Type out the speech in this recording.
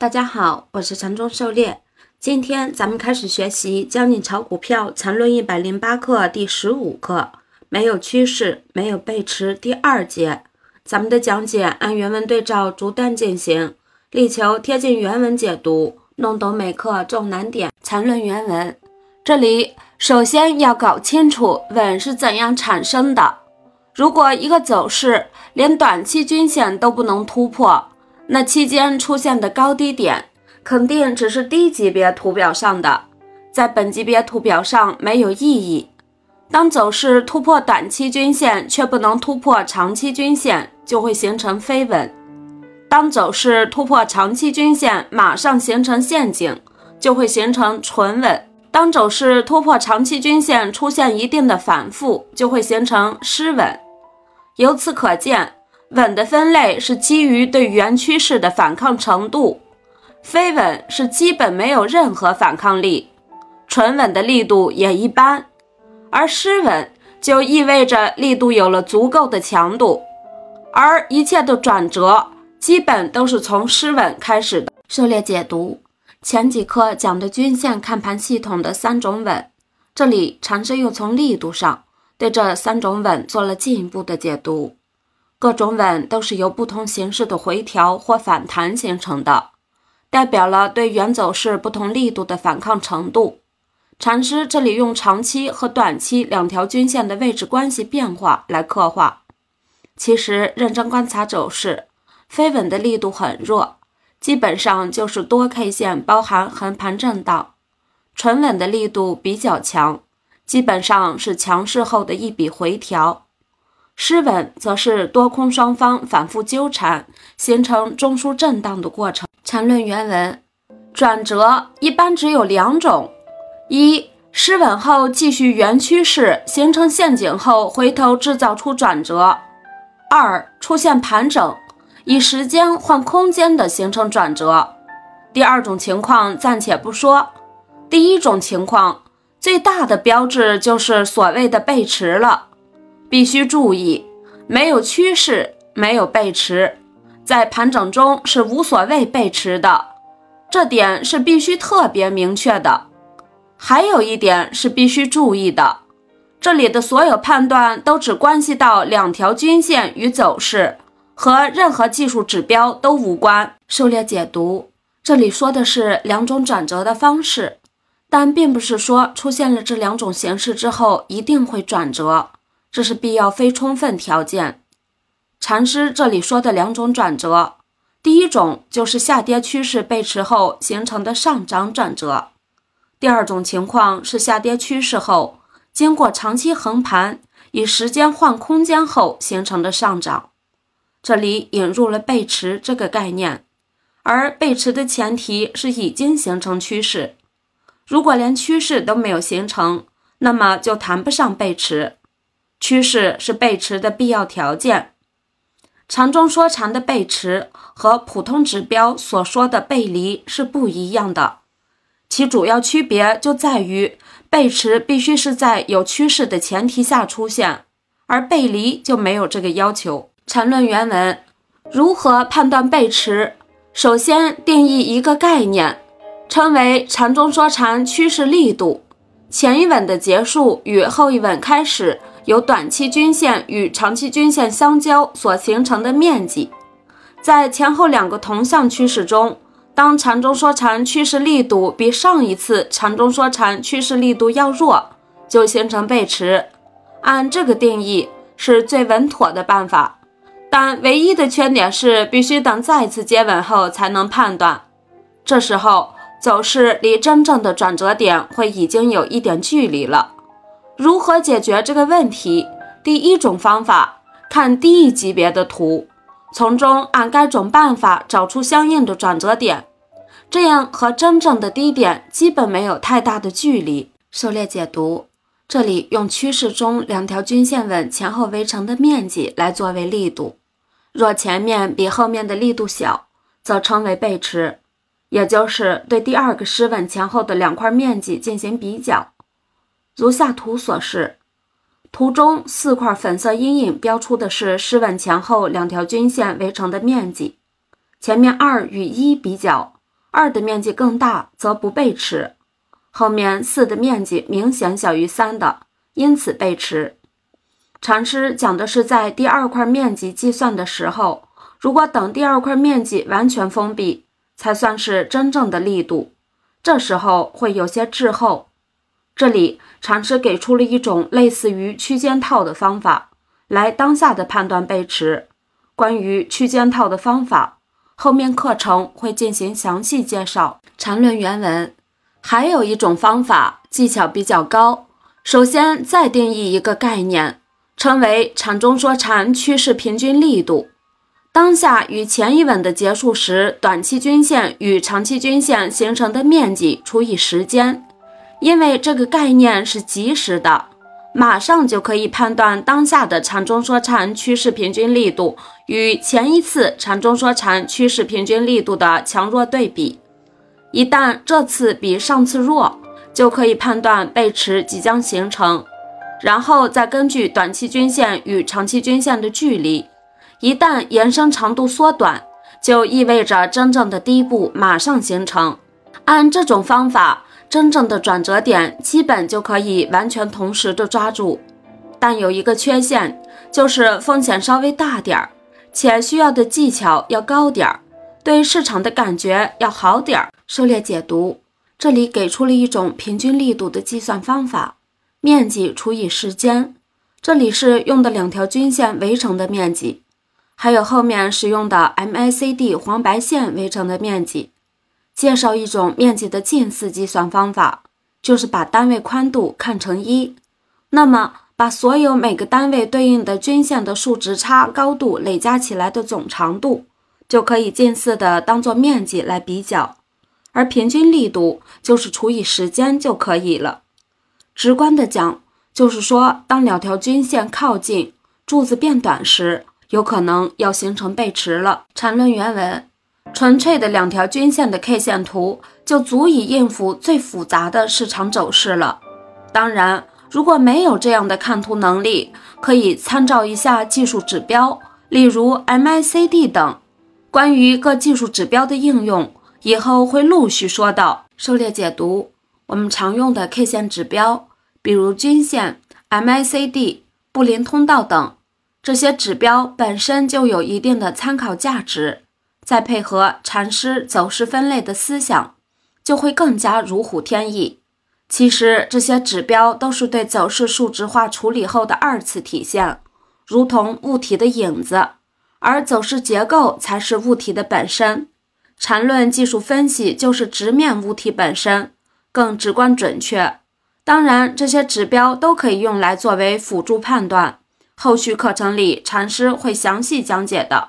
大家好，我是禅中狩猎。今天咱们开始学习《教你炒股票禅论一百零八课》第十五课，没有趋势，没有背驰，第二节。咱们的讲解按原文对照逐段进行，力求贴近原文解读，弄懂每课重难点。禅论原文，这里首先要搞清楚稳是怎样产生的。如果一个走势连短期均线都不能突破，那期间出现的高低点，肯定只是低级别图表上的，在本级别图表上没有意义。当走势突破短期均线却不能突破长期均线，就会形成飞稳；当走势突破长期均线马上形成陷阱，就会形成纯稳；当走势突破长期均线出现一定的反复，就会形成失稳。由此可见。稳的分类是基于对原趋势的反抗程度，非稳是基本没有任何反抗力，纯稳的力度也一般，而失稳就意味着力度有了足够的强度，而一切的转折基本都是从失稳开始的。狩猎解读前几课讲的均线看盘系统的三种稳，这里禅师又从力度上对这三种稳做了进一步的解读。各种稳都是由不同形式的回调或反弹形成的，代表了对原走势不同力度的反抗程度。禅师这里用长期和短期两条均线的位置关系变化来刻画。其实认真观察走势，非稳的力度很弱，基本上就是多 K 线包含横盘震荡；纯稳的力度比较强，基本上是强势后的一笔回调。失稳则是多空双方反复纠缠，形成中枢震荡的过程。缠论原文：转折一般只有两种：一、失稳后继续原趋势，形成陷阱后回头制造出转折；二、出现盘整，以时间换空间的形成转折。第二种情况暂且不说，第一种情况最大的标志就是所谓的背驰了。必须注意，没有趋势，没有背驰，在盘整中是无所谓背驰的，这点是必须特别明确的。还有一点是必须注意的，这里的所有判断都只关系到两条均线与走势，和任何技术指标都无关。狩猎解读，这里说的是两种转折的方式，但并不是说出现了这两种形式之后一定会转折。这是必要非充分条件。禅师这里说的两种转折，第一种就是下跌趋势背驰后形成的上涨转折；第二种情况是下跌趋势后经过长期横盘，以时间换空间后形成的上涨。这里引入了背驰这个概念，而背驰的前提是已经形成趋势。如果连趋势都没有形成，那么就谈不上背驰。趋势是背驰的必要条件。长中说长的背驰和普通指标所说的背离是不一样的，其主要区别就在于背驰必须是在有趋势的前提下出现，而背离就没有这个要求。缠论原文如何判断背驰？首先定义一个概念，称为长中说长趋势力度。前一稳的结束与后一稳开始。由短期均线与长期均线相交所形成的面积，在前后两个同向趋势中，当缠中说缠趋势力度比上一次缠中说缠趋势力度要弱，就形成背驰。按这个定义是最稳妥的办法，但唯一的缺点是必须等再次接吻后才能判断，这时候走势离真正的转折点会已经有一点距离了。如何解决这个问题？第一种方法，看低一级别的图，从中按该种办法找出相应的转折点，这样和真正的低点基本没有太大的距离。狩猎解读，这里用趋势中两条均线稳前后围成的面积来作为力度，若前面比后面的力度小，则称为背驰，也就是对第二个失稳前后的两块面积进行比较。如下图所示，图中四块粉色阴影标出的是失稳前后两条均线围成的面积。前面二与一比较，二的面积更大则不背驰。后面四的面积明显小于三的，因此背驰。禅师讲的是在第二块面积计算的时候，如果等第二块面积完全封闭，才算是真正的力度。这时候会有些滞后。这里禅师给出了一种类似于区间套的方法，来当下的判断背驰。关于区间套的方法，后面课程会进行详细介绍。禅论原文。还有一种方法，技巧比较高。首先，再定义一个概念，称为禅中说禅趋势平均力度。当下与前一稳的结束时，短期均线与长期均线形成的面积除以时间。因为这个概念是及时的，马上就可以判断当下的禅中说禅趋势平均力度与前一次禅中说禅趋势平均力度的强弱对比。一旦这次比上次弱，就可以判断背驰即将形成，然后再根据短期均线与长期均线的距离，一旦延伸长度缩短，就意味着真正的低部马上形成。按这种方法，真正的转折点基本就可以完全同时的抓住。但有一个缺陷，就是风险稍微大点儿，且需要的技巧要高点儿，对市场的感觉要好点儿。狩猎解读，这里给出了一种平均力度的计算方法：面积除以时间。这里是用的两条均线围成的面积，还有后面使用的 MACD 黄白线围成的面积。介绍一种面积的近似计算方法，就是把单位宽度看成一，那么把所有每个单位对应的均线的数值差高度累加起来的总长度，就可以近似的当做面积来比较。而平均力度就是除以时间就可以了。直观的讲，就是说，当两条均线靠近，柱子变短时，有可能要形成背驰了。缠论原文：纯粹的两条均线的 K 线图就足以应付最复杂的市场走势了。当然，如果没有这样的看图能力，可以参照一下技术指标，例如 MACD 等。关于各技术指标的应用。以后会陆续说到。狩猎解读，我们常用的 K 线指标，比如均线、MACD、布林通道等，这些指标本身就有一定的参考价值，再配合禅师走势分类的思想，就会更加如虎添翼。其实这些指标都是对走势数值化处理后的二次体现，如同物体的影子，而走势结构才是物体的本身。缠论技术分析就是直面物体本身，更直观准确。当然，这些指标都可以用来作为辅助判断。后续课程里，禅师会详细讲解的。